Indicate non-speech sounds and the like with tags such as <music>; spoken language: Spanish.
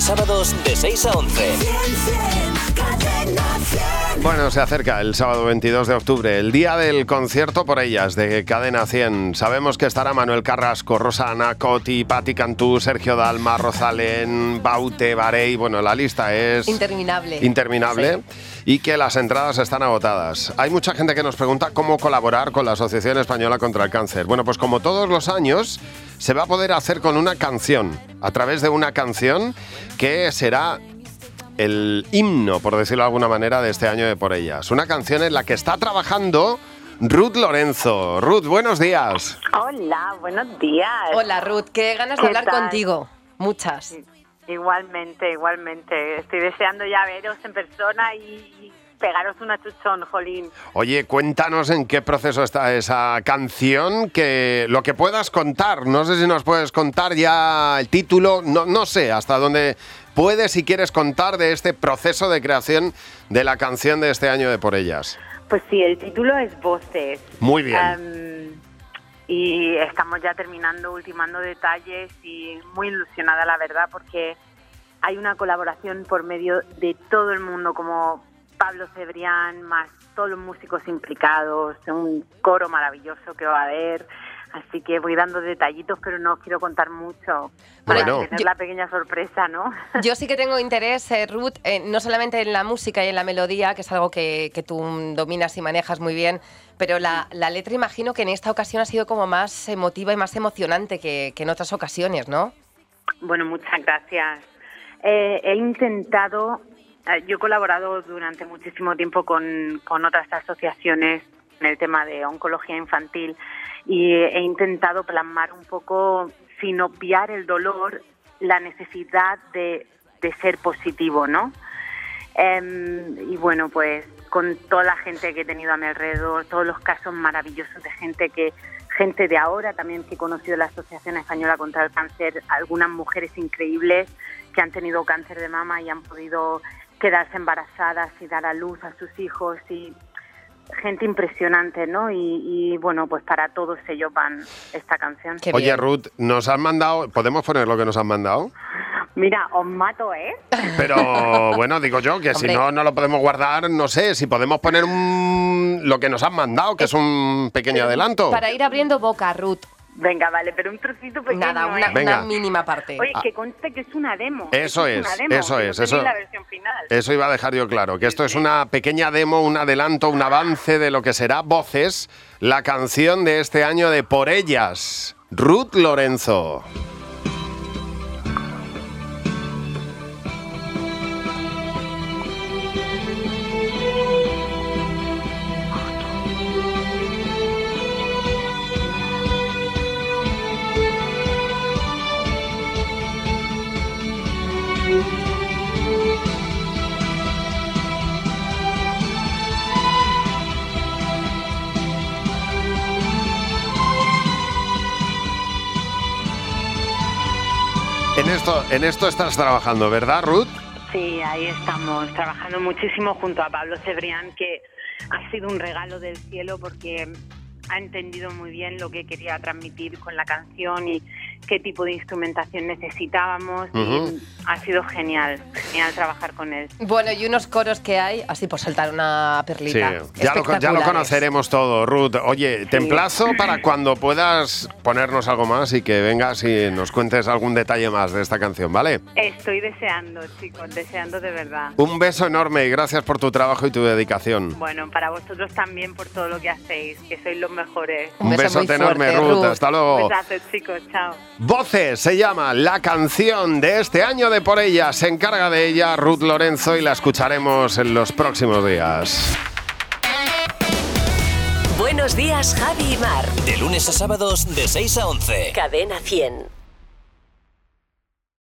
a sábados de 6 a 11. Bueno, se acerca el sábado 22 de octubre, el día del concierto por ellas de Cadena 100. Sabemos que estará Manuel Carrasco, Rosana, Coti, Patti Cantú, Sergio Dalma, Rosalén, Baute, Barey. Bueno, la lista es Interminable. interminable y que las entradas están agotadas. Hay mucha gente que nos pregunta cómo colaborar con la Asociación Española contra el Cáncer. Bueno, pues como todos los años, se va a poder hacer con una canción, a través de una canción que será el himno, por decirlo de alguna manera, de este año de Por Ellas. Una canción en la que está trabajando Ruth Lorenzo. Ruth, buenos días. Hola, buenos días. Hola Ruth, qué ganas de ¿Qué hablar tal? contigo. Muchas. Igualmente, igualmente. Estoy deseando ya veros en persona y, y pegaros una chuchón, Jolín. Oye, cuéntanos en qué proceso está esa canción, que lo que puedas contar. No sé si nos puedes contar ya el título, no, no sé hasta dónde puedes y quieres contar de este proceso de creación de la canción de este año de Por Ellas. Pues sí, el título es Voces. Muy bien. Y estamos ya terminando, ultimando detalles y muy ilusionada, la verdad, porque hay una colaboración por medio de todo el mundo, como Pablo Cebrián, más todos los músicos implicados, un coro maravilloso que va a haber. Así que voy dando detallitos, pero no os quiero contar mucho para Bueno. tener Yo- la pequeña sorpresa, ¿no? <laughs> Yo sí que tengo interés, eh, Ruth, eh, no solamente en la música y en la melodía, que es algo que, que tú dominas y manejas muy bien, pero la, la letra imagino que en esta ocasión ha sido como más emotiva y más emocionante que, que en otras ocasiones, ¿no? Bueno, muchas gracias. Eh, he intentado, yo he colaborado durante muchísimo tiempo con, con otras asociaciones en el tema de oncología infantil y he intentado plasmar un poco, sin obviar el dolor, la necesidad de, de ser positivo, ¿no? Em, y bueno, pues con toda la gente que he tenido a mi alrededor, todos los casos maravillosos de gente que gente de ahora también que he conocido la Asociación Española contra el Cáncer, algunas mujeres increíbles que han tenido cáncer de mama y han podido quedarse embarazadas y dar a luz a sus hijos y gente impresionante, ¿no? Y, y, bueno, pues para todos ellos van esta canción. Qué Oye, bien. Ruth, nos han mandado, ¿podemos poner lo que nos han mandado? Mira, os mato, ¿eh? Pero <laughs> bueno, digo yo que si no, no lo podemos guardar, no sé, si podemos poner un, lo que nos han mandado, que es un pequeño adelanto. Para ir abriendo boca, Ruth. Venga, vale, pero un trocito pequeño, Nada, una, ¿eh? Venga. una mínima parte. Oye, que conste que es una demo. Eso es, una demo, eso que es, no eso- tenéis la versión final. Eso iba a dejar yo claro, que esto es una pequeña demo, un adelanto, un avance de lo que será Voces, la canción de este año de Por Ellas, Ruth Lorenzo. En esto, en esto estás trabajando, ¿verdad, Ruth? Sí, ahí estamos, trabajando muchísimo junto a Pablo Cebrián, que ha sido un regalo del cielo porque ha entendido muy bien lo que quería transmitir con la canción y qué tipo de instrumentación necesitábamos. Y ha sido genial, genial trabajar con él. Bueno, y unos coros que hay, así por saltar una Sí, perlita. ya lo, ya lo conoceremos todo, Ruth. Oye, te emplazo para cuando puedas ponernos algo más y que vengas y nos cuentes algún detalle más de esta canción, ¿vale? Estoy deseando, chicos, deseando de verdad. Un beso enorme y gracias por tu trabajo y tu dedicación. Bueno, para vosotros también por todo lo que hacéis, que sois los mejores. Un Un beso besote enorme, fuerte, Ruth. Ruth. Hasta luego. Besazos, chicos, chao. Voces se llama la canción de este año de Por ella. Se encarga de ella Ruth Lorenzo y la escucharemos en los próximos días. Buenos días, Javi y Mar. De lunes a sábados de 6 a 11. Cadena 100.